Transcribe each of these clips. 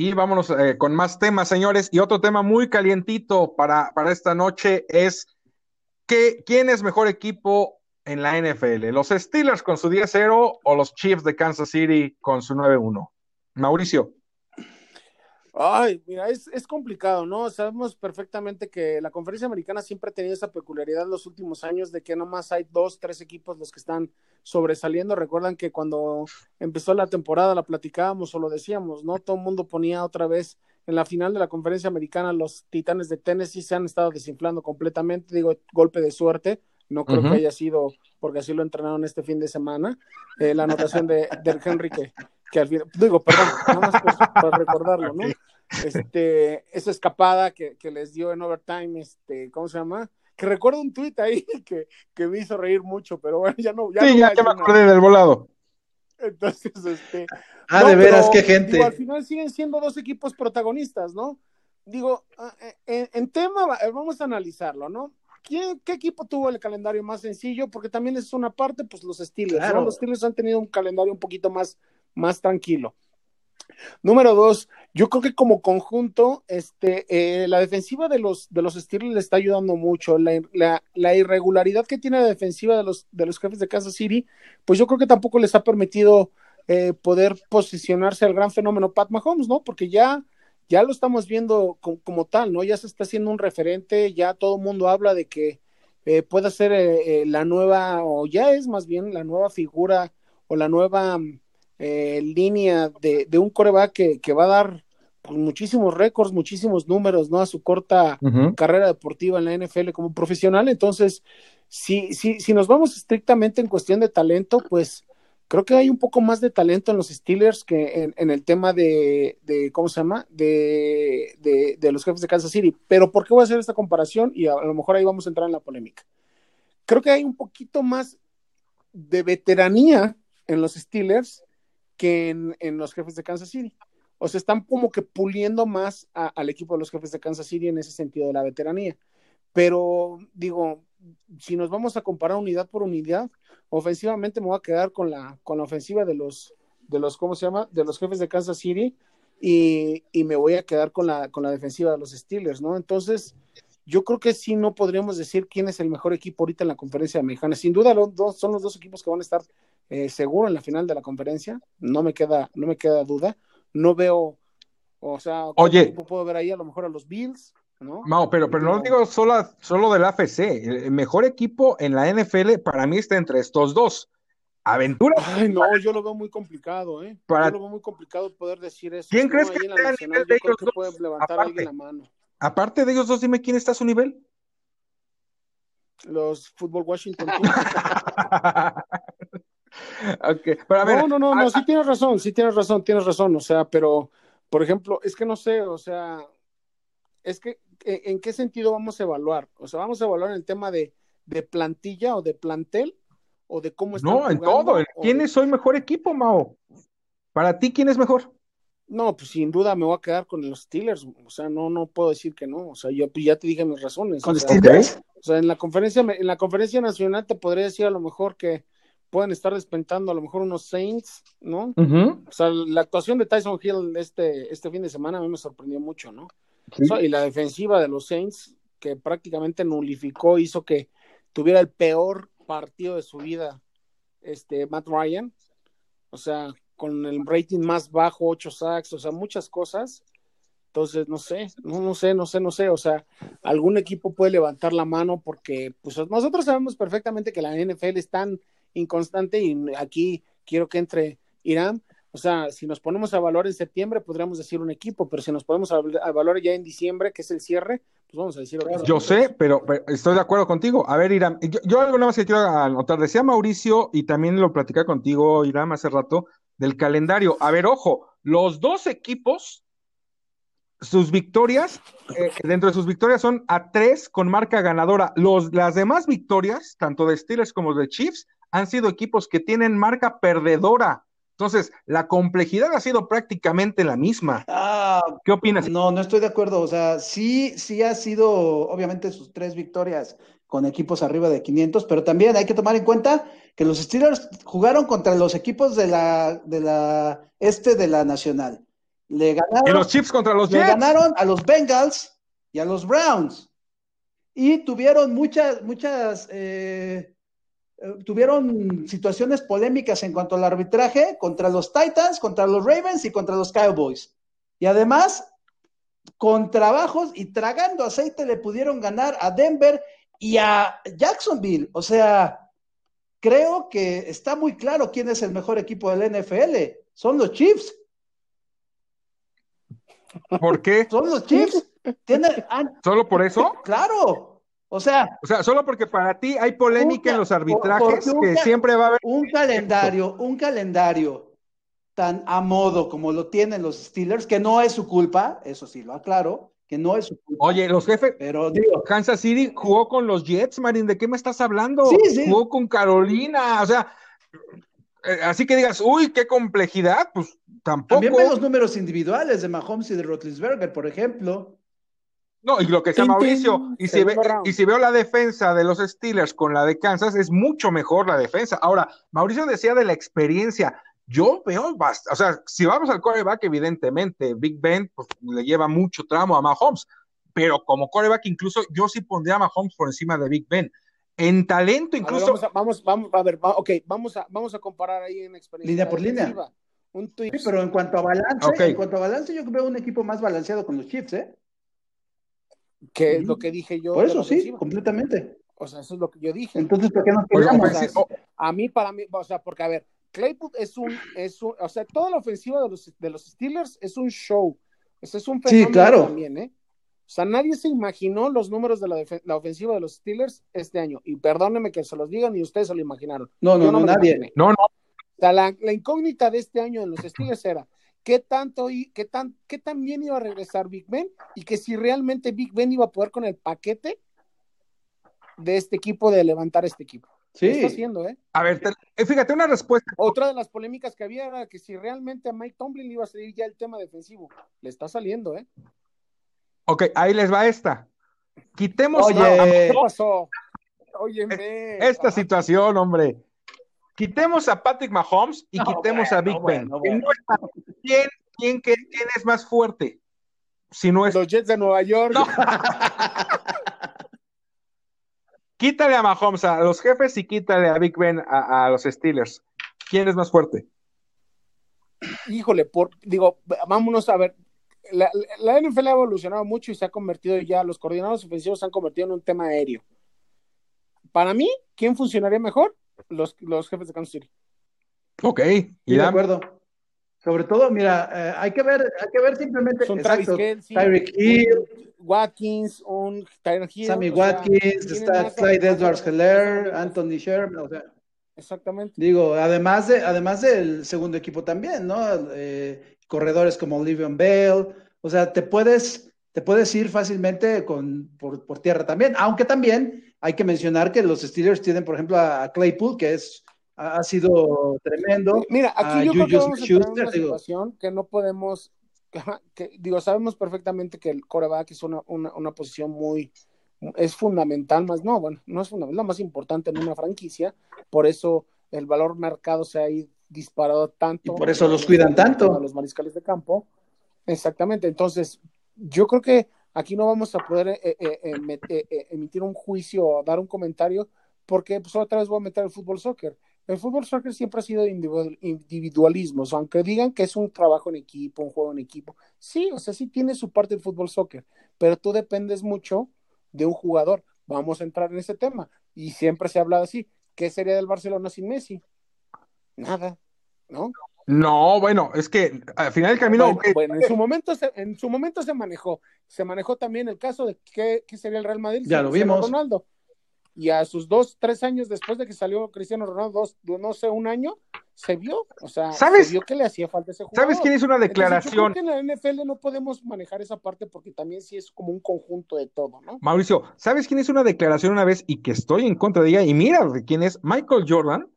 Y vámonos eh, con más temas, señores. Y otro tema muy calientito para, para esta noche es ¿quién es mejor equipo en la NFL? ¿Los Steelers con su 10-0 o los Chiefs de Kansas City con su 9-1? Mauricio. Ay, mira, es, es, complicado, ¿no? Sabemos perfectamente que la conferencia americana siempre ha tenido esa peculiaridad en los últimos años de que nomás hay dos, tres equipos los que están sobresaliendo. Recuerdan que cuando empezó la temporada la platicábamos o lo decíamos, ¿no? Todo el mundo ponía otra vez en la final de la conferencia americana los Titanes de Tennessee se han estado desinflando completamente, digo, golpe de suerte. No creo que haya sido porque así lo entrenaron este fin de semana. Eh, la anotación de, de Henry que, que al final, digo, perdón, nada más pues, para recordarlo, ¿no? Este, esa escapada que, que, les dio en overtime, este, ¿cómo se llama? Que recuerdo un tuit ahí que, que, me hizo reír mucho, pero bueno, ya no. Ya sí, ya, me acordé del volado. Entonces, este. Ah, de veras, qué gente. Digo, al final siguen siendo dos equipos protagonistas, ¿no? Digo, en, en tema, vamos a analizarlo, ¿no? ¿Quién, ¿Qué equipo tuvo el calendario más sencillo? Porque también es una parte, pues los Steelers, claro. ¿no? Los Steelers han tenido un calendario un poquito más más tranquilo. Número dos, yo creo que como conjunto, este, eh, la defensiva de los, de los Steelers le está ayudando mucho. La, la, la, irregularidad que tiene la defensiva de los, de los jefes de Kansas City, pues yo creo que tampoco les ha permitido eh, poder posicionarse al gran fenómeno Pat Mahomes, ¿no? Porque ya, ya lo estamos viendo como, tal, ¿no? Ya se está haciendo un referente, ya todo el mundo habla de que eh, puede ser eh, la nueva, o ya es más bien la nueva figura o la nueva eh, línea de, de, un coreback que, que va a dar pues, muchísimos récords, muchísimos números, ¿no? A su corta uh -huh. carrera deportiva en la NFL como profesional. Entonces, si, si, si nos vamos estrictamente en cuestión de talento, pues creo que hay un poco más de talento en los Steelers que en, en el tema de, de, ¿cómo se llama? De, de, de, los jefes de Kansas City. Pero ¿por qué voy a hacer esta comparación? Y a, a lo mejor ahí vamos a entrar en la polémica. Creo que hay un poquito más de veteranía en los Steelers que en, los jefes de Kansas City. O sea, están como que puliendo más al equipo de los jefes de Kansas City en ese sentido de la veteranía. Pero digo, si nos vamos a comparar unidad por unidad, ofensivamente me voy a quedar con la, con la ofensiva de los, de los, ¿cómo se llama? De los jefes de Kansas City y, y me voy a quedar con la, con la defensiva de los Steelers, ¿no? Entonces, yo creo que sí no podríamos decir quién es el mejor equipo ahorita en la conferencia americana. Sin duda los dos, son los dos equipos que van a estar eh, seguro en la final de la conferencia, no me queda, no me queda duda. No veo, o sea, Oye, puedo ver ahí a lo mejor a los Bills, ¿no? No, pero, pero no digo solo, solo del AFC. El mejor equipo en la NFL para mí está entre estos dos. Aventura. Ay, no, yo lo veo muy complicado, ¿eh? Para... Yo lo veo muy complicado poder decir eso. ¿Quién ¿no? crees que en la nacional, de yo creo ellos que dos? puede levantar Aparte. alguien la mano. Aparte de ellos dos, dime quién está a su nivel. Los Fútbol Washington. okay. pero a ver, no, no, no, a, no, sí tienes razón, sí tienes razón, tienes razón, o sea, pero, por ejemplo, es que no sé, o sea, es que, ¿en qué sentido vamos a evaluar? O sea, vamos a evaluar el tema de, de plantilla o de plantel o de cómo están No, en todo. ¿Quién de... es hoy mejor equipo, Mao? Para ti, ¿quién es mejor? No, pues sin duda me voy a quedar con los Steelers. O sea, no, no puedo decir que no. O sea, yo pues, ya te dije mis razones. ¿Con o sea, Steelers? O sea, en la conferencia, en la conferencia nacional te podría decir a lo mejor que pueden estar despentando a lo mejor unos Saints, ¿no? Uh -huh. O sea, la actuación de Tyson Hill este, este fin de semana a mí me sorprendió mucho, ¿no? Sí. O sea, y la defensiva de los Saints, que prácticamente nulificó, hizo que tuviera el peor partido de su vida, este, Matt Ryan. O sea, con el rating más bajo, ocho sacks, o sea, muchas cosas. Entonces, no sé, no, no sé, no sé, no sé, o sea, algún equipo puede levantar la mano porque pues nosotros sabemos perfectamente que la NFL es tan inconstante y aquí quiero que entre Irán, o sea, si nos ponemos a valor en septiembre podríamos decir un equipo, pero si nos ponemos a, a valor ya en diciembre, que es el cierre, pues vamos a decir. Yo sé, pero, pero, estoy de acuerdo contigo. A ver, Irán, yo, yo algo nada más que quiero anotar, decía Mauricio y también lo platicé contigo, Irán, hace rato, del calendario. A ver, ojo, los dos equipos, sus victorias, eh, dentro de sus victorias son a tres con marca ganadora. Los, las demás victorias, tanto de Steelers como de Chiefs, han sido equipos que tienen marca perdedora. Entonces, la complejidad ha sido prácticamente la misma. Ah, ¿Qué opinas? No, no estoy de acuerdo. O sea, sí, sí ha sido, obviamente, sus tres victorias con equipos arriba de 500, pero también hay que tomar en cuenta que los Steelers jugaron contra los equipos de la, de la este de la Nacional le ganaron. Los Chiefs contra los le Jets. ganaron a los Bengals y a los Browns. Y tuvieron muchas, muchas, eh, tuvieron situaciones polémicas en cuanto al arbitraje contra los Titans, contra los Ravens y contra los Cowboys. Y además, con trabajos y tragando aceite le pudieron ganar a Denver y a Jacksonville. O sea, creo que está muy claro quién es el mejor equipo del NFL. Son los Chiefs. ¿Por qué? Son los Chiefs. Tienen, ¿Solo por eso? claro. O sea, O sea, solo porque para ti hay polémica Un- en los arbitrajes un que siempre va a haber. un calendario, un calendario tan a modo como lo tienen los Steelers, que no es su culpa, eso sí lo aclaro, que no es su culpa. Oye, los jefes, pero digo, Kansas City jugó con los Jets, Marín, ¿de qué me estás hablando? Sí, sí. Jugó con Carolina, o sea, eh, así que digas, uy, qué complejidad, pues tampoco. también ve los números individuales de Mahomes y de Rotlisberger, por ejemplo. No, y lo que tin, Mauricio, y si, ve- y si veo la defensa de los Steelers con la de Kansas, es mucho mejor la defensa. Ahora, Mauricio decía de la experiencia. Yo veo bastante, o sea, si vamos al coreback, evidentemente, Big Ben pues, le lleva mucho tramo a Mahomes, pero como coreback, incluso yo sí pondría a Mahomes por encima de Big Ben. En talento, A ver, incluso. vamos, a, vamos, vamos, a ver, va- ok, vamos a, vamos a comparar ahí en experiencia. Línea por línea. Un tweet. Sí, pero en cuanto a balance, en cuanto a balance, yo veo un equipo más balanceado con los Chiefs, ¿eh? Que es lo que dije yo. Por eso sí, ofensiva. completamente. O sea, eso es lo que yo dije. Entonces, ¿por qué nos peleamos? sea, oh, A mí, para mí, o sea, porque a ver, Claypool es un, es un, o sea, toda la ofensiva de los, de los Steelers es un show. Eso es un Sí, fenómeno claro. también, ¿eh? O sea, nadie se imaginó los números de la, la ofensiva de los Steelers este año. Y perdónenme que se los digan, ni ustedes se lo imaginaron. No, no, no, nadie. imaginé. no, no, O sea, la, la incógnita de este año en los Steelers era qué tanto y qué tan, qué tan bien iba a regresar Big Ben y que si realmente Big Ben iba a poder con el paquete de este equipo de levantar este equipo. Lo está Sí, haciendo, ¿eh? a ver, te- eh, fíjate, una respuesta. Otra de las polémicas que había era que si realmente a Mike Tomlin le iba a salir ya el tema defensivo. Le está saliendo, ¿eh? Ok, ahí les va esta. Quitemos Oye, a- ¿Qué pasó? Óyeme. esta situación, hombre. Quitemos a Patrick Mahomes y No, quitemos a Big Ben. bueno, bueno. ¿Quién, quién, quién, quién es más fuerte? Si no es. Los Jets de Nueva York. No. Quítale a Mahomes a los jefes y quítale a Big Ben a, a los Steelers. ¿Quién es más fuerte? Híjole, por, digo, vámonos a ver. La, la NFL ha evolucionado mucho y se ha convertido ya, los coordinadores ofensivos se han convertido en un tema aéreo. Para mí, ¿quién funcionaría mejor? Los, los jefes de Kansas City. Ok, Sí, de acuerdo. Sobre todo, mira, eh, hay que ver, hay que ver simplemente Son Travis Kelce, Tyreek Hill, Watkins, un Tyreek Hill. Sammy sea, Watkins, tienen está Clyde Edwards Heller, Anthony Sherman, o sea, Exactamente. digo, además de, además del segundo equipo también, ¿no? Eh, corredores como Livion Bell, o sea, te puedes, te puedes ir fácilmente con, por, por tierra también, aunque también hay que mencionar que los Steelers tienen, por ejemplo, a, Claypool, que es, ha, sido tremendo. Mira, aquí yo creo que vamos a Schuster, una digo. situación que no podemos, que, digo, sabemos perfectamente que el coreback es una, una, una posición muy, es fundamental, más no, bueno, no es fundamental, más importante en una franquicia, por eso el valor mercado se ha disparado tanto. Y por eso los cuidan tanto. A los mariscales de campo. Exactamente, entonces yo creo que aquí no vamos a poder eh, eh, eh, eh, eh, emitir un juicio o dar un comentario porque pues otra vez voy a meter el fútbol soccer. El fútbol soccer siempre ha sido individual- individualismos, aunque digan que es un trabajo en equipo, un juego en equipo. Sí, o sea, sí tiene su parte el fútbol soccer, pero tú dependes mucho de un jugador. Vamos a entrar en ese tema. Y siempre se ha hablado así. ¿Qué sería del Barcelona sin Messi? Nada, ¿no? No, bueno, es que al final del camino. Bueno, en su momento se, en su momento se manejó. Se manejó también el caso de qué, qué sería el Real Madrid. Ya lo vimos. Ronaldo. Y a sus dos, tres años después de que salió Cristiano Ronaldo, dos, no sé, un año, se vio, o sea, ¿Sabes? se vio que le hacía falta ese jugador. ¿Sabes quién hizo una Entonces, yo declaración? creo que en la NFL no podemos manejar esa parte porque también sí es como un conjunto de todo, ¿no? Mauricio, ¿sabes quién hizo una declaración una vez y que estoy en contra de ella? Y mira de quién es. Michael Jordan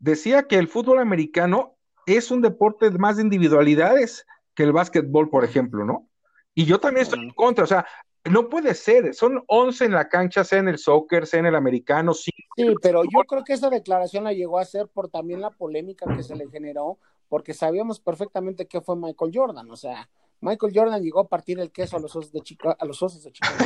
decía que el fútbol americano es un deporte más de individualidades que el básquetbol, por ejemplo, ¿no? Y yo también estoy en contra, o sea, no puede ser, son 11 en la cancha, sea en el soccer, sea en el americano, sí. Sí, pero yo creo que esa declaración la llegó a hacer por también la polémica que se le generó porque sabíamos perfectamente qué fue Michael Jordan, o sea, Michael Jordan llegó a partir el queso a los osos de Chicago, a los osos de Chicago,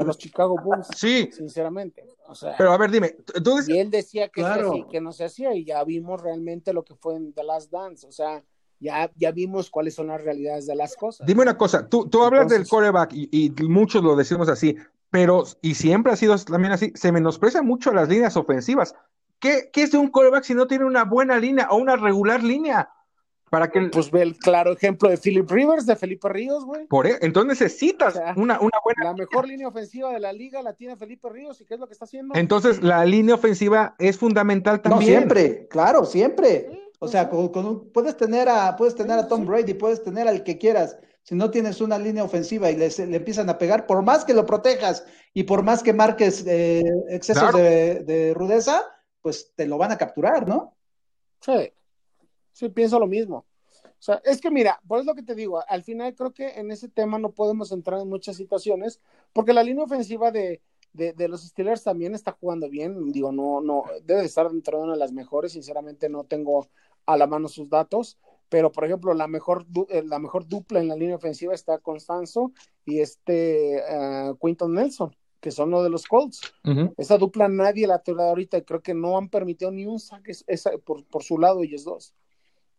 a los Chicago Bulls. Sí. Sinceramente. O sea, pero a ver, dime, tú Y él decía que que no se hacía, y ya vimos realmente lo que fue en The Last Dance. O sea, ya, ya vimos cuáles son las realidades de las cosas. Dime una cosa, tú, tú hablas del coreback y, y, muchos lo decimos así, pero, y siempre ha sido también así, se menosprecia mucho las líneas ofensivas. ¿Qué, qué es de un coreback si no tiene una buena línea o una regular línea? Para que Pues ve el claro ejemplo de Philip Rivers, de Felipe Ríos, güey. Por e, entonces necesitas una, una, buena. La mejor línea ofensiva de la liga la tiene Felipe Ríos, ¿y qué es lo que está haciendo? Entonces, la línea ofensiva es fundamental también. No, siempre, claro, siempre. o sea, con, puedes tener a, puedes tener a Tom Brady, puedes tener al que quieras. Si no tienes una línea ofensiva y le empiezan a pegar, por más que lo protejas y por más que marques eh, excesos de, de rudeza, pues te lo van a capturar, ¿no? Sí. Sí, pienso lo mismo. O sea, es que mira, por eso lo que te digo, al final creo que en ese tema no podemos entrar en muchas situaciones, porque la línea ofensiva de, de, los Steelers también está jugando bien, digo, no, no, debe estar dentro de una de las mejores, sinceramente no tengo a la mano sus datos, pero por ejemplo, la mejor, eh, la mejor dupla en la línea ofensiva está Constanzo y este uh, Quinton Nelson, que son los de los Colts. Esa dupla nadie la ha ahorita y creo que no han permitido ni un saque esa, por, por su lado ellos dos.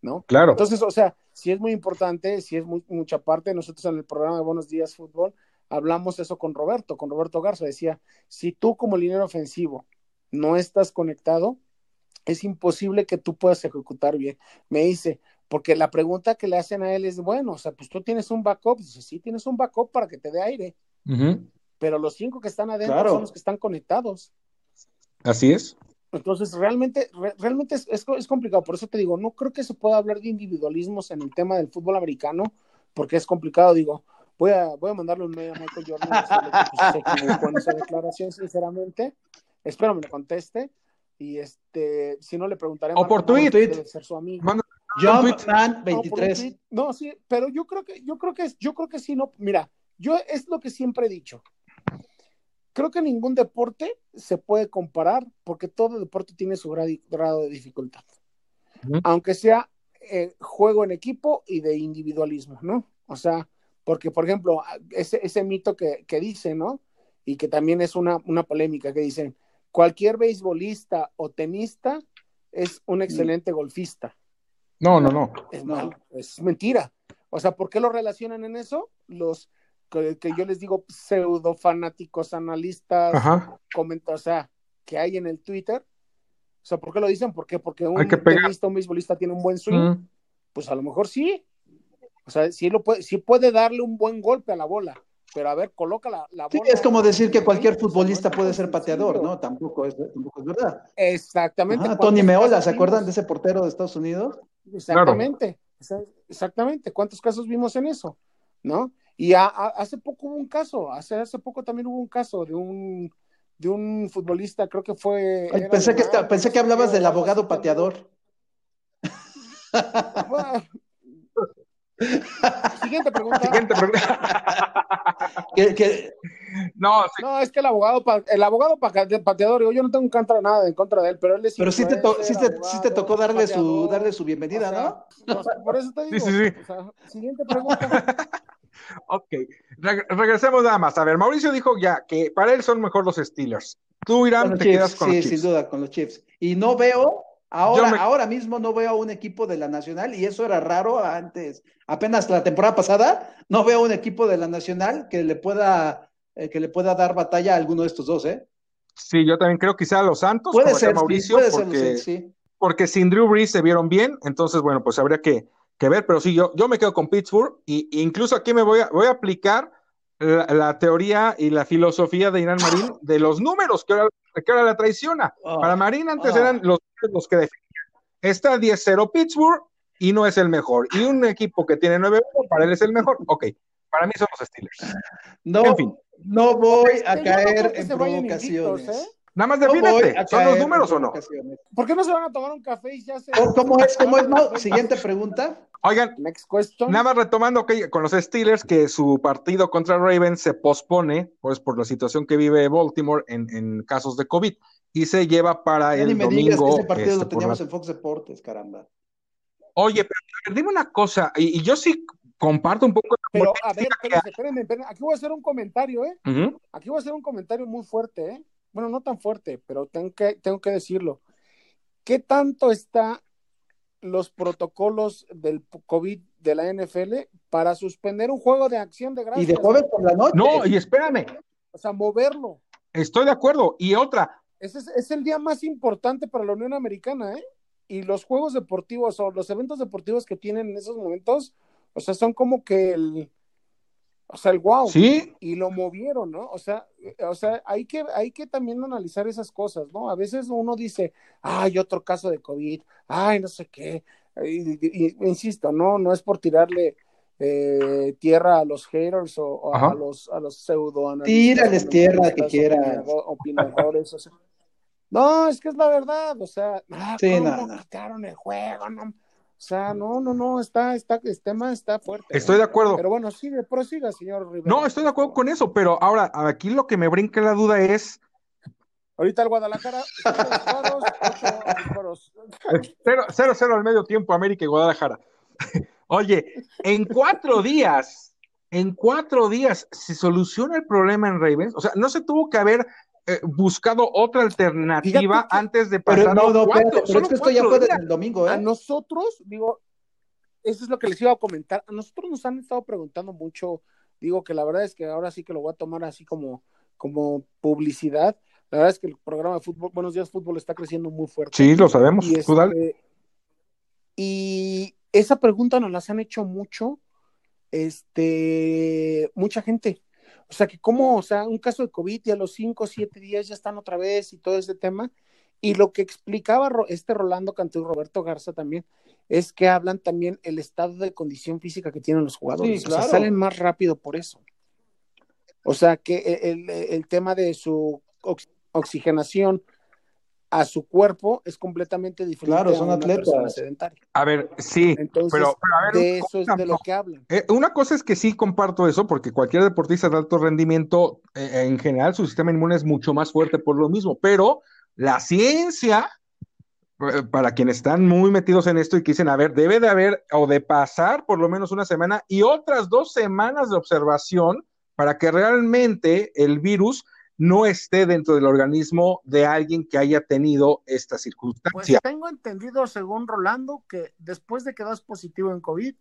¿No? Claro. Entonces, o sea, si es muy importante, si es muy, mucha parte, nosotros en el programa de Buenos Días Fútbol hablamos eso con Roberto, con Roberto Garza, decía, si tú como línea ofensivo no estás conectado, es imposible que tú puedas ejecutar bien. Me dice, porque la pregunta que le hacen a él es, bueno, o sea, pues tú tienes un backup, dice, sí, tienes un backup para que te dé aire, pero los cinco que están adentro son los que están conectados. Así es. Entonces, realmente, realmente es, es, complicado. Por eso te digo, no creo que se pueda hablar de individualismos en el tema del fútbol americano, porque es complicado. Digo, voy a, voy a mandarle un mail a Michael Jordan pues, con esa declaración, sinceramente. Espero me lo conteste. Y este, si no le preguntaré. O por Twitter. ser su amigo. John 23. No, sí, pero yo creo que, yo creo que, yo creo que sí, no. Mira, yo es lo que siempre he dicho creo que ningún deporte se puede comparar porque todo deporte tiene su grado de dificultad. Aunque sea eh, juego en equipo y de individualismo, ¿no? O sea, porque, por ejemplo, ese, ese mito que, que dice, ¿no? Y que también es una, una polémica que dicen, cualquier beisbolista o tenista es un excelente golfista. No, no, no. Es, es mentira. O sea, ¿por qué lo relacionan en eso? Los, que, yo les digo pseudo fanáticos, analistas, comentan, o sea, que hay en el Twitter. O sea, ¿por qué lo dicen? ¿Por qué? Porque un tenista, un beisbolista tiene un buen swing. Pues a lo mejor sí. O sea, sí, lo puede, sí puede darle un buen golpe a la bola. Pero a ver, coloca la, bola. Sí, es como decir que cualquier futbolista puede ser pateador, ¿no? Tampoco es, tampoco es verdad. Exactamente. Tony Meola, ¿se acuerdan de ese portero de Estados Unidos? Exactamente. Exactamente. ¿Cuántos casos vimos en eso? ¿No? Y hace poco hubo un caso, hace, hace poco también hubo un caso de un, de un futbolista, creo que fue... pensé, que, pensé que hablabas del abogado pateador. Siguiente pregunta. Siguiente pregunta. No, no, es que el abogado, el abogado pateador, yo no tengo en contra nada en contra de él, pero él es Pero sí te, sí te, tocó darle su, darle su bienvenida, ¿no? por eso te digo. Sí, sí, sí. siguiente pregunta. ok, regresemos nada más. A ver, Mauricio dijo ya que para él son mejor los Steelers. Tú, Irán, te quedas con sí, los Chiefs. sin duda, con los Chiefs. Y no veo, ahora, ahora mismo no veo a un equipo de la Nacional, y eso era raro antes, apenas la temporada pasada, no veo un equipo de la Nacional que le pueda, eh, que le pueda dar batalla a alguno de estos dos, ¿eh? Sí, yo también creo quizá a los Santos, puede ser, Mauricio, porque, sí. porque sin Drew Brees se vieron bien, entonces, bueno, pues habría que que ver, pero sí, yo, yo me quedo con Pittsburgh y incluso aquí me voy a, voy a aplicar la, teoría y la filosofía de Irán Marín de los números que ahora, que ahora la traiciona. Ah, para Marín antes ah. eran los, los que definían. Está 10-0 Pittsburgh y no es el mejor. Y un equipo que tiene 9-1, para él es el mejor. Ok, para mí son los Steelers. No, en fin. no voy a caer en provocaciones. ¿eh? Nada más defínete, ¿son los números o no? ¿Por qué no se van a tomar un café y ya se... ¿Cómo es? ¿Cómo es? Siguiente pregunta. Oigan, nada más retomando que con los Steelers que su partido contra Ravens se pospone, pues por la situación que vive Baltimore en, casos de COVID, y se lleva para el domingo. ese partido lo este, teníamos en Fox Deportes, caramba. Oye, pero dime una cosa, y, yo sí comparto un poco. Pero, a ver, espérenme, espérenme, aquí voy a hacer un comentario, ¿eh? Aquí voy a hacer un comentario muy fuerte, ¿eh? Bueno, no tan fuerte, pero tengo que, tengo que decirlo. ¿Qué tanto está los protocolos del COVID de la NFL para suspender un juego de acción de gracias? Y de jueves por la noche. No, y espérame. O sea, moverlo. Estoy de acuerdo. Y otra. Ese es, es el día más importante para la Unión Americana, ¿eh? y los juegos deportivos o los eventos deportivos que tienen en esos momentos, o sea, son como que el, o sea, el wow. Sí. Y lo movieron, ¿no? O sea, o sea, hay que, hay que también analizar esas cosas, ¿no? A veces uno dice, ay, otro caso de COVID, ay, no sé qué. Y, insisto, no, no es por tirarle eh, tierra a los haters o, a los, a los pseudo Tírales tierra que quieras. Opinadores, o sea, no, es que es la verdad, o sea, ah, ¿cómo quitaron el juego? No, o sea, no, no, no, está, está, este tema está fuerte. Estoy de acuerdo. Pero bueno, sigue, prosiga, señor Rivera. No, estoy de acuerdo con eso, pero ahora, aquí lo que me brinca la duda es. Ahorita el Guadalajara, cero, cero, cero al medio tiempo, América y Guadalajara. Oye, en cuatro días, en cuatro días se soluciona el problema en Ravens. O sea, no se tuvo que haber eh, buscado otra alternativa antes de pasar. Pero no, no, pero es que esto ya fue desde el domingo, ¿eh? A nosotros, digo, eso es lo que les iba a comentar. A nosotros nos han estado preguntando mucho. Digo que la verdad es que ahora sí que lo voy a tomar así como, como publicidad. La verdad es que el programa de fútbol, Buenos Días Fútbol, está creciendo muy fuerte. Sí, lo sabemos. Y, este, y esa pregunta nos las han hecho mucho, este, mucha gente. O sea, que como, o sea, un caso de COVID y a los cinco o siete días ya están otra vez y todo ese tema. Y lo que explicaba este Rolando Cantú y Roberto Garza también es que hablan también el estado de condición física que tienen los jugadores. O sea, salen más rápido por eso. O sea, que el, el tema de su oxigenación a su cuerpo es completamente diferente. Claro, son atletas. A ver, sí, pero, a ver, de eso es de lo que hablan. Eh, una cosa es que sí comparto eso, porque cualquier deportista de alto rendimiento, eh, en general, su sistema inmune es mucho más fuerte por lo mismo, pero la ciencia, eh, para quienes están muy metidos en esto y quisen, a ver, debe de haber o de pasar por lo menos una semana y otras dos semanas de observación para que realmente el virus no esté dentro del organismo de alguien que haya tenido esta circunstancia. Pues tengo entendido, según Rolando, que después de que das positivo en COVID,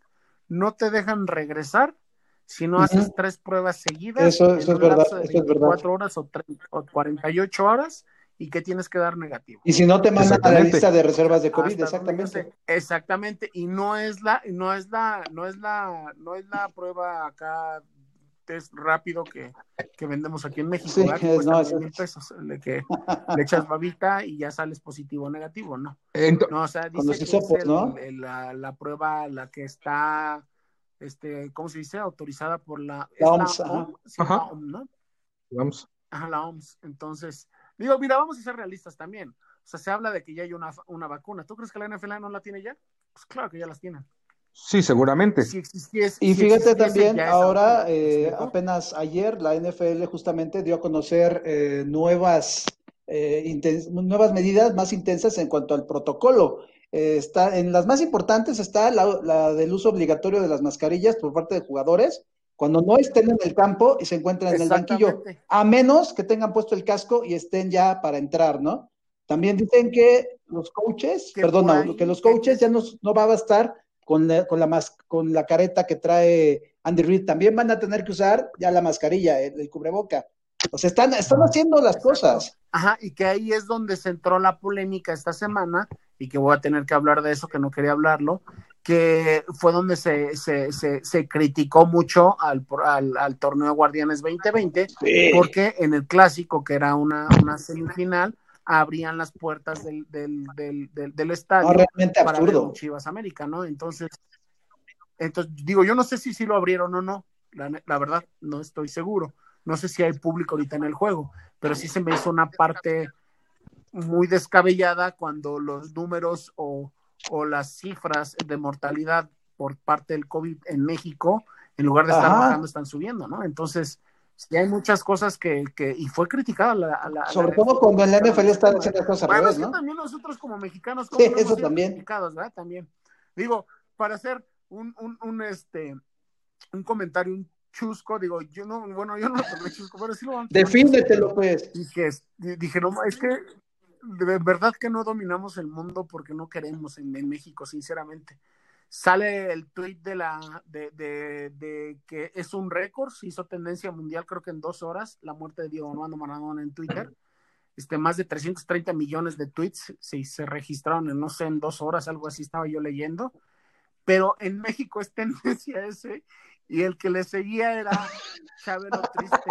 no te dejan regresar si no haces tres pruebas seguidas. Eso, es verdad. eso es verdad. horas o, o 48 horas y que tienes que dar negativo. Y si no te mandan a la lista de reservas de COVID, exactamente. exactamente, y no es la, no es la, no es la, no es la prueba acá test rápido que, que vendemos aquí en México, sí, no, mil pesos, le, que le echas babita y ya sales positivo o negativo, ¿no? no, o sea, dice que es ¿no? la, la, prueba, la que está, este, ¿cómo se dice? Autorizada por la, la OMS, la OMS, ¿no? La OMS. Ajá, la OMS. Entonces, digo, mira, vamos a ser realistas también. O sea, se habla de que ya hay una, una vacuna. ¿Tú crees que la NFL no la tiene ya? Pues claro que ya las tienen. Sí, seguramente. y fíjate también, ahora, eh, apenas ayer, la NFL justamente dio a conocer eh, nuevas, eh, nuevas medidas más intensas en cuanto al protocolo. está, en las más importantes está la, del uso obligatorio de las mascarillas por parte de jugadores cuando no estén en el campo y se encuentren en el banquillo, a menos que tengan puesto el casco y estén ya para entrar, ¿no? También dicen que los coaches, perdón, que los coaches ya no, no va a bastar con la, con la, con la careta que trae Andy Reid, también van a tener que usar ya la mascarilla, el, cubreboca. O sea, están, están haciendo las cosas. Ajá, y que ahí es donde se entró la polémica esta semana, y que voy a tener que hablar de eso, que no quería hablarlo, que fue donde se, se, se, criticó mucho al, al, al, torneo Guardianes 2020, porque en el clásico, que era una, una semifinal, abrían las puertas del, del, del, del, estadio realmente para absurdo. Chivas América, ¿no? Entonces, entonces, digo, yo no sé si sí lo abrieron o no, la, la, verdad, no estoy seguro. No sé si hay público ahorita en el juego, pero sí se me hizo una parte muy descabellada cuando los números o, o las cifras de mortalidad por parte del COVID en México, en lugar de estar bajando, están subiendo, ¿no? Entonces, y hay muchas cosas que, que y fue criticada la, la sobre todo cuando el NFL está haciendo cosas al revés, ¿no? también nosotros como mexicanos sí, eso también ¿verdad? también Digo, para hacer un, un, un, este, un comentario, un chusco, digo, yo no, bueno, yo no lo tomé chusco, pero sí lo Defíndetelo, pues. Dije, dije, no, es que de verdad que no dominamos el mundo porque no queremos en, en México, sinceramente. Sale el tweet de la de, de, de que es un récord, se hizo tendencia mundial, creo que en dos horas, la muerte de Diego Armando Maradona en Twitter. Este, más de 330 millones de tweets se, se registraron en, no sé, en dos horas, algo así estaba yo leyendo. Pero en México es tendencia ese y el que le seguía era Chabelo Triste.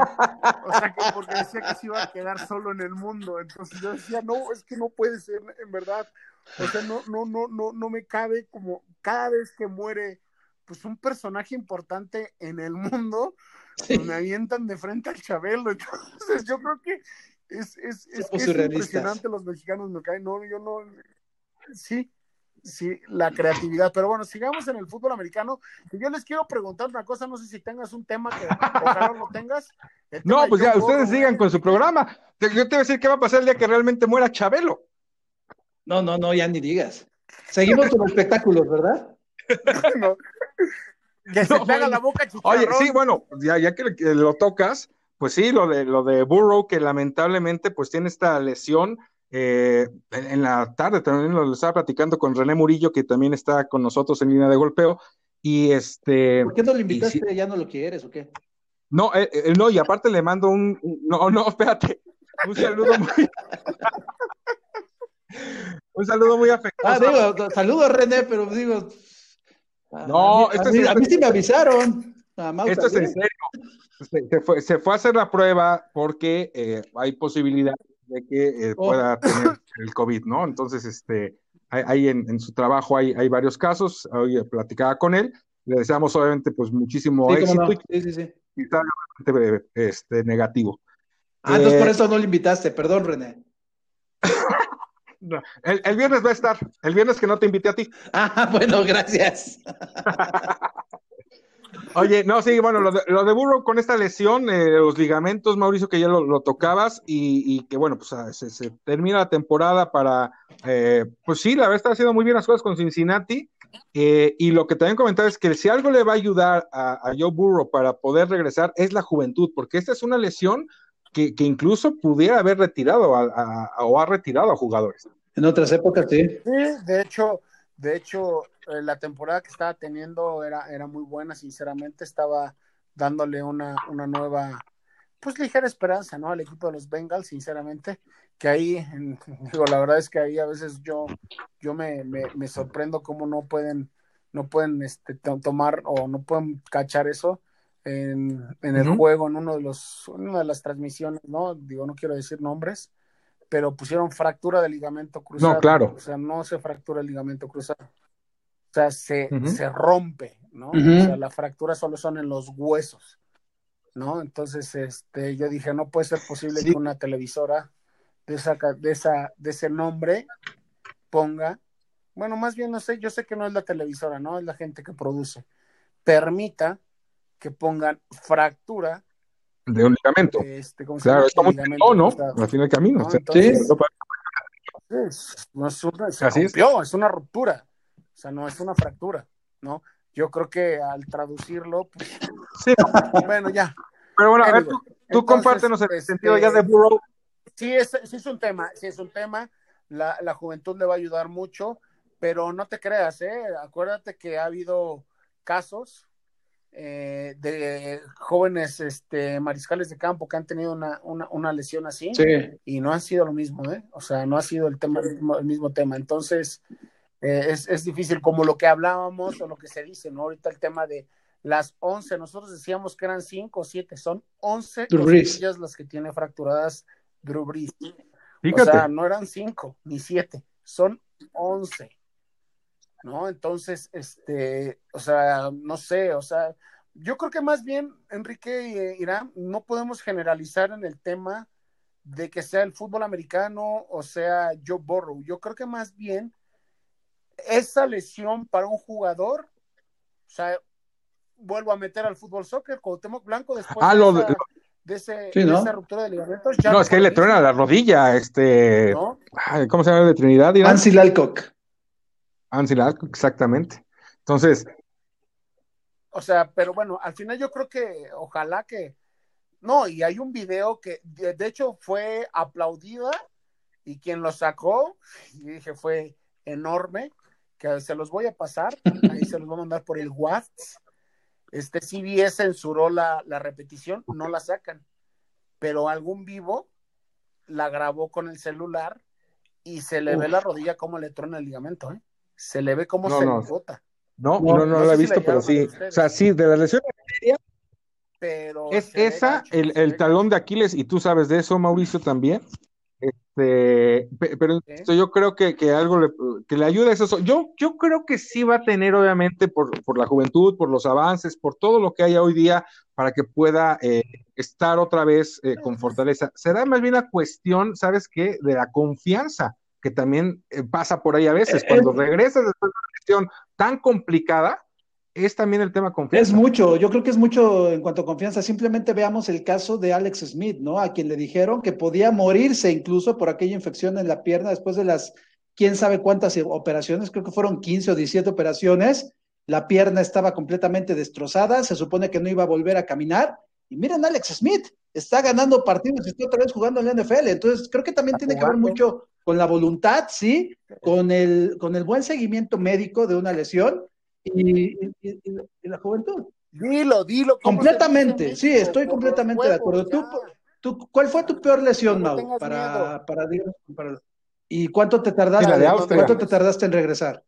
O sea, que porque decía que se iba a quedar solo en el mundo. Entonces yo decía, no, es que no puede ser, en verdad. O sea, no, no, no, no, no me cabe como cada vez que muere pues un personaje importante en el mundo, pues, me avientan de frente al Chabelo. Entonces yo creo que es, es, es, es impresionante los mexicanos me caen. No, yo no. Sí, sí, la creatividad. Pero bueno, sigamos en el fútbol americano. yo les quiero preguntar una cosa, no sé si tengas un tema que ojalá no tengas. No, pues ya, ustedes sigan con su programa. Yo te voy a decir qué va a pasar el día que realmente muera Chabelo. No, no, no, ya ni digas. Seguimos con espectáculos, ¿verdad? no. Que se haga la boca chicharrón. Oye, sí, bueno, ya, ya que lo tocas, pues sí, lo de, lo de Burrow, que lamentablemente pues tiene esta lesión eh, en la tarde también lo estaba platicando con René Murillo, que también está con nosotros en línea de golpeo. Y este. ¿Por qué no lo invitaste? ¿Ya no lo quieres o qué? No, eh, eh, no, y aparte le mando un. No, no, espérate. Un saludo muy. un saludo muy afectuoso. Ah, digo, saludos René, pero digo. No, a mí, a mí, sí me avisaron. Esto es en serio. Se, fue, se, fue, a hacer la prueba porque hay posibilidad de que eh, oh. pueda tener el COVID, ¿no? Entonces, este, hay, en, su trabajo hay, hay varios casos, hoy platicaba con él, le deseamos obviamente pues muchísimo éxito sí, sí, sí. y este, negativo. Ah, entonces por eh, eso no le invitaste, perdón René. el, el, viernes va a estar, el viernes que no te invité a ti. Ah, bueno, gracias. Oye, no, sí, bueno, lo de, lo de Burrow con esta lesión, eh, los ligamentos, Mauricio, que ya lo, tocabas, y, que bueno, pues ah, se, termina la temporada para, eh, pues sí, la verdad está haciendo muy bien las cosas con Cincinnati, eh, y lo que también comentaba es que si algo le va a ayudar a, Joe Burrow para poder regresar es la juventud, porque esta es una lesión que, incluso pudiera haber retirado o ha retirado a jugadores. En otras épocas, sí. Sí, de hecho, de hecho, eh, la temporada que estaba teniendo era, era muy buena, sinceramente, estaba dándole una, una nueva, pues ligera esperanza, ¿no? Al equipo de los Bengals, sinceramente, que ahí, digo, la verdad es que ahí a veces yo, yo me, me, sorprendo cómo no pueden, no pueden este, tomar o no pueden cachar eso en, en el juego, en uno de los, una de las transmisiones, ¿no? Digo, no quiero decir nombres, pero pusieron fractura de ligamento cruzado. No, claro. O sea, no se fractura el ligamento cruzado. O sea, se, se rompe, ¿no? O sea, la fractura solo son en los huesos, ¿no? Entonces, este, yo dije, no puede ser posible que una televisora de, esa, de, esa, de ese nombre ponga, bueno, más bien no sé, yo sé que no es la televisora, ¿no? Es la gente que produce, permita que pongan fractura de un ligamento. Este, claro, es como ¿no? Al fin del camino. ¿no? Entonces, es, no es, una, se rompió, es. una ruptura, o sea, no es una fractura, ¿no? Yo creo que al traducirlo, pues, sí. bueno, ya. Pero bueno, a ver, tú, tú compártenos el este, sentido ya de Burrow. Sí es, sí es un tema, sí es un tema, la, la juventud le va a ayudar mucho, pero no te creas, ¿eh? Acuérdate que ha habido casos eh, de jóvenes este, mariscales de campo que han tenido una, una, lesión así y no ha sido lo mismo, ¿eh? O sea, no ha sido el, tema, el mismo, tema. Entonces, eh, es, es, difícil como lo que hablábamos o lo que se dice, ¿no? Ahorita el tema de las 11, nosotros decíamos que eran 5 o 7, son 11 las que tiene fracturadas Drew Brees. O sea, no eran 5 ni 7, son 11. ¿No? Entonces, este, o sea, no sé, o sea, yo creo que más bien, Enrique y Irán, no podemos generalizar en el tema de que sea el fútbol americano o sea Joe Burrow. Yo creo que más bien esa lesión para un jugador, o sea, vuelvo a meter al fútbol soccer, Cuauhtémoc Blanco después ah, de, ese, esa ruptura de ligamentos. no, es que le truena la rodilla, este, ¿cómo se llama de Trinidad? Irán? Alcock. Ansilar, exactamente. Entonces. O sea, pero bueno, al final yo creo que ojalá que. No, y hay un video que de, hecho fue aplaudida y quien lo sacó, y dije, fue enorme, que se los voy a pasar, ahí se los voy a mandar por el WhatsApp. Este CBS censuró la, la repetición, no la sacan, pero algún vivo la grabó con el celular y se le ve la rodilla como le trona el ligamento, ¿eh? Se le ve como se no. le bota. No, no, no, la he visto, pero sí. O sea, sí, de la lesión pero es esa, el, el talón de Aquiles, y tú sabes de eso, Mauricio, también. Este, pero yo creo que, que algo le, que le ayuda a eso. Yo, yo creo que sí va a tener, obviamente, por, por la juventud, por los avances, por todo lo que hay hoy día, para que pueda eh, estar otra vez eh, con fortaleza. Será más bien la cuestión, ¿sabes qué? De la confianza, que también eh, pasa por ahí a veces. Cuando regresas después de una lesión tan complicada, es también el tema confianza. Es mucho, yo creo que es mucho en cuanto a confianza. Simplemente veamos el caso de Alex Smith, ¿no? A quien le dijeron que podía morirse incluso por aquella infección en la pierna después de las quién sabe cuántas operaciones, creo que fueron 15 o 17 operaciones. La pierna estaba completamente destrozada, se supone que no iba a volver a caminar. Y miren, Alex Smith está ganando partidos y está otra vez jugando en la NFL. Entonces, creo que también tiene que ver mucho con la voluntad, sí, con el, con el buen seguimiento médico de una lesión y, y, y, y la juventud. Dilo, dilo. Completamente, sí, estoy completamente de acuerdo. ¿Tú, tú, ¿Cuál fue tu peor lesión, no Mau? Para, para, para, ¿Y cuánto te tardaste? ¿Cuánto te tardaste en regresar?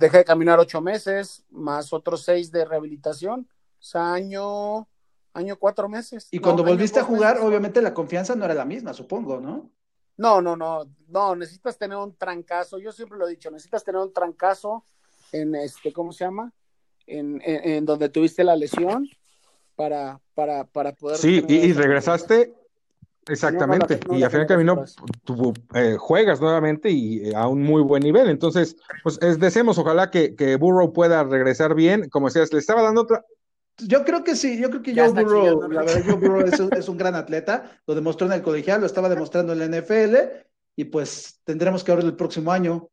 Dejé de caminar ocho meses, más otros seis de rehabilitación. O sea, año, año cuatro meses. Y no, cuando volviste a jugar, meses. obviamente la confianza no era la misma, supongo, ¿no? No, no, no, no, necesitas tener un trancazo. Yo siempre lo he dicho, necesitas tener un trancazo en este, ¿cómo se llama? En, en, en donde tuviste la lesión para, para, para poder. Sí, y, y, regresaste. Exactamente, no, no, no, y al final camino tú eh, juegas nuevamente y eh, a un muy buen nivel. Entonces, pues es, deseamos, ojalá que, que, Burrow pueda regresar bien. Como decías, le estaba dando otra. Yo creo que sí, yo creo que Joe Burrow, la verdad, Joe Burrow es, es, un gran atleta, lo demostró en el colegial, lo estaba demostrando en la NFL, y pues tendremos que verlo el próximo año.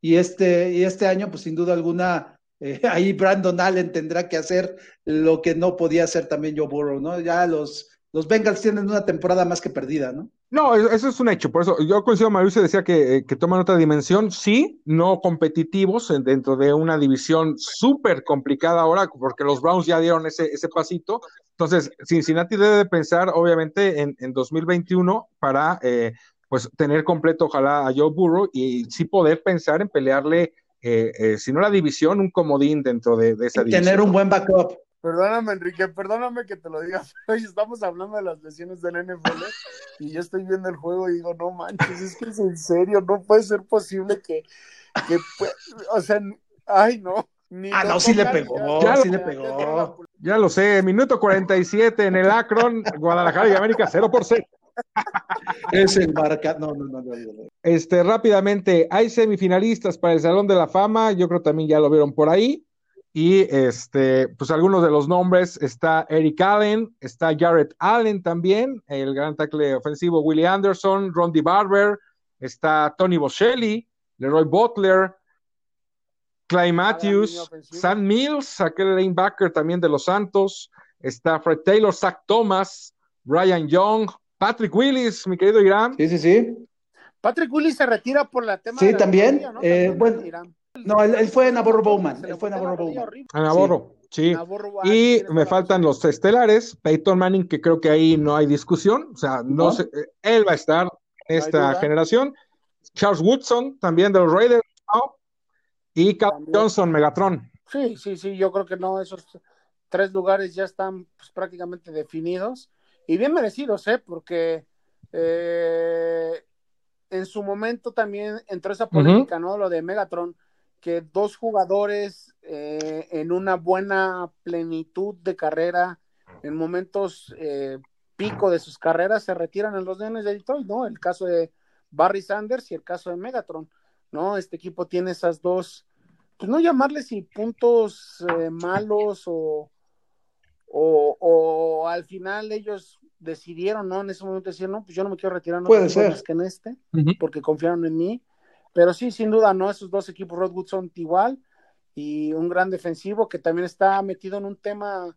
Y este, y este año, pues sin duda alguna, eh, ahí Brandon Allen tendrá que hacer lo que no podía hacer también Joe Burrow, ¿no? Ya los, los Bengals tienen una temporada más que perdida, ¿no? No, eso es un hecho, por eso yo coincido, Mauricio decía que, eh, que toman otra dimensión, sí, no competitivos dentro de una división súper complicada ahora, porque los Browns ya dieron ese, ese pasito, entonces Cincinnati debe de pensar obviamente en, en 2021 para eh, pues tener completo ojalá a Joe Burrow y sí poder pensar en pelearle, eh, eh, si no la división, un comodín dentro de, de esa y división. Tener un buen backup. Perdóname, Enrique, perdóname que te lo diga, pero hoy estamos hablando de las lesiones del NFL y yo estoy viendo el juego y digo, no manches, es que es en serio, no puede ser posible que, que o sea, ay, no. Ni ah, no, sí le pegó, ya sí lo, le pegó. Ya lo sé, minuto 47 en el Akron, Guadalajara y América 0 por 0. es el marca. No, no, no, no, no, Este, rápidamente, hay semifinalistas para el Salón de la Fama. Yo creo también ya lo vieron por ahí. Y este, pues algunos de los nombres: está Eric Allen, está Jarrett Allen también, el gran tackle ofensivo Willie Anderson, Rondy Barber, está Tony Boschelli, Leroy Butler, Clay Matthews, Sam Mills, aquel linebacker también de los Santos, está Fred Taylor, Zach Thomas, Brian Young, Patrick Willis, mi querido Irán. Sí, sí, sí. Patrick Willis se retira por la tema. Sí, de la también. Eh, también bueno, no, él, él, fue en Navarro Bowman. Él fue en Navarro Bowman. En Navarro, sí. y me faltan los estelares. Peyton Manning, que creo que ahí no hay discusión. O sea, no, ¿No? Sé, él va a estar en esta no generación. Charles Woodson, también de los Raiders. ¿no? Y Cal Johnson, Megatron. Sí, sí, sí. Yo creo que no, esos tres lugares ya están pues, prácticamente definidos y bien merecidos, ¿eh? Porque eh, en su momento también entró esa polémica, uh -huh. ¿no? Lo de Megatron, que dos jugadores eh, en una buena plenitud de carrera, en momentos eh, pico de sus carreras, se retiran en los Leones de Detroit, ¿no? El caso de Barry Sanders y el caso de Megatron, ¿no? Este equipo tiene esas dos, pues no llamarles si puntos eh, malos o o, o, al final ellos decidieron, ¿no? En ese momento decir, no, pues yo no me quiero retirar, no Puede ser. más que en este, uh -huh. porque confiaron en mí. Pero sí, sin duda, ¿no? Esos dos equipos Redwood son igual y un gran defensivo que también está metido en un tema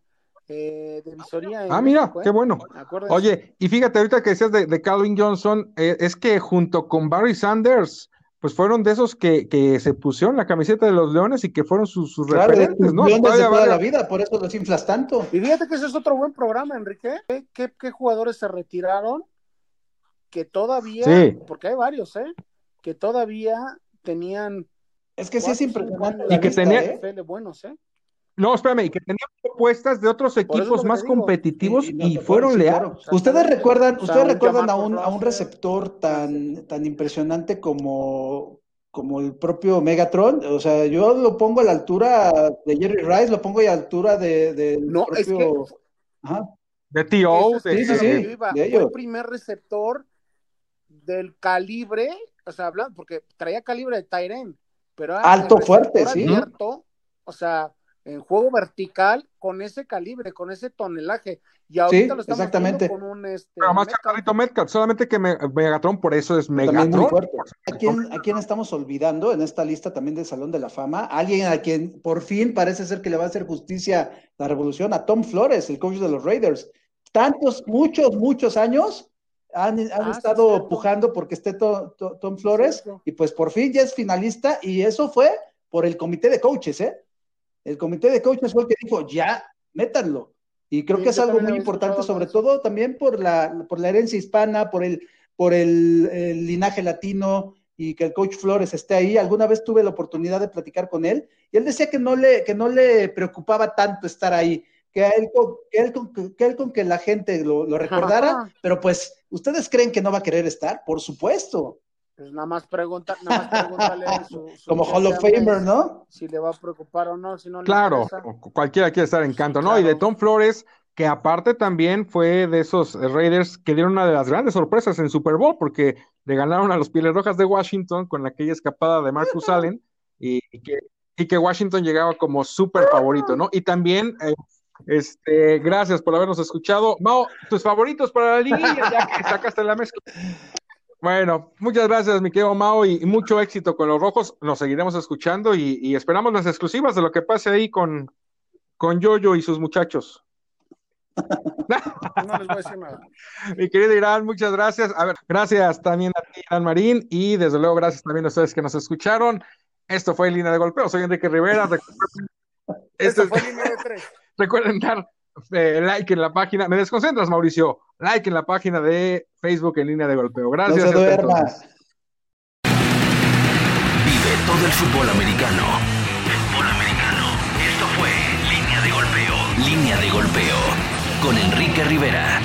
eh, de visoría. ah, mira, qué bueno. Oye, y fíjate, ahorita que decías de, Calvin Johnson, eh, es que junto con Barry Sanders, pues fueron de esos que, que se pusieron la camiseta de los Leones y que fueron sus, sus referentes, ¿no? de toda la vida, por eso los inflas tanto. Y fíjate que ese es otro buen programa, Enrique. ¿Qué, qué, jugadores se retiraron? Que todavía, porque hay varios, ¿eh? Que todavía tenían. Es que sí es impresionante. Y que tenía. ¿eh? Buenos, ¿eh? No, espérame, y que tenían propuestas de otros equipos más competitivos y, fueron leales. Ustedes recuerdan, ustedes recuerdan a un, a un receptor tan, tan impresionante como, como el propio Megatron. O sea, yo lo pongo a la altura de Jerry Rice, lo pongo a la altura de, de no, es que... De T.O. Sí, sí, sí, Fue el primer receptor del calibre, o sea, hablando, porque traía calibre de Tyren, pero alto, fuerte, sí. o sea, en juego vertical con ese calibre, con ese tonelaje. Y ahorita lo estamos exactamente. con un este, Pero más chaparrito Metcalf, solamente que Megatron por eso es Megatron. ¿A quién, ¿A quién estamos olvidando en esta lista también del Salón de la Fama? Alguien a quien por fin parece ser que le va a hacer justicia la revolución, a Tom Flores, el coach de los Raiders. Tantos, muchos, muchos años han, han ah, estado pujando porque esté Tom Flores y pues por fin ya es finalista y eso fue por el comité de coaches, ¿eh? el comité de coaches fue el que dijo, ya, métanlo. Y creo que es algo muy importante, sobre todo también por la, por la herencia hispana, por el, por el, linaje latino y que el coach Flores esté ahí. Alguna vez tuve la oportunidad de platicar con él y él decía que no le, que no le preocupaba tanto estar ahí, que él, que él, que él con que la gente lo, lo recordara, pero pues, ¿ustedes creen que no va a querer estar? Por supuesto. Pues nada más pregunta, nada más pregúntale su, como Hall of Famer, ¿no? Si le va a preocupar o no, si no Claro, cualquiera quiere estar en canto, ¿no? Y de Tom Flores, que aparte también fue de esos Raiders que dieron una de las grandes sorpresas en Super Bowl, porque le ganaron a los Pieles Rojas de Washington con aquella escapada de Marcus Allen, y, que, y que Washington llegaba como súper favorito, ¿no? Y también, eh, este, gracias por habernos escuchado. Mao, tus favoritos para la línea, ya que sacaste la mezcla. Bueno, muchas gracias, mi querido Mao, y, mucho éxito con los rojos. Nos seguiremos escuchando y, esperamos las exclusivas de lo que pase ahí con, con Yoyo y sus muchachos. No les voy a decir nada. Mi querido Irán, muchas gracias. A ver, gracias también a ti, Irán Marín, y desde luego gracias también a ustedes que nos escucharon. Esto fue Línea de Golpeo. Soy Enrique Rivera. Esto fue Línea de Tres. Recuerden dar eh, like en la página. Me desconcentras, Mauricio. Like en la página de Facebook en línea de golpeo. Gracias. No Vive todo el fútbol americano. Fútbol americano. Esto fue Línea de Golpeo. Línea de Golpeo. Con Enrique Rivera.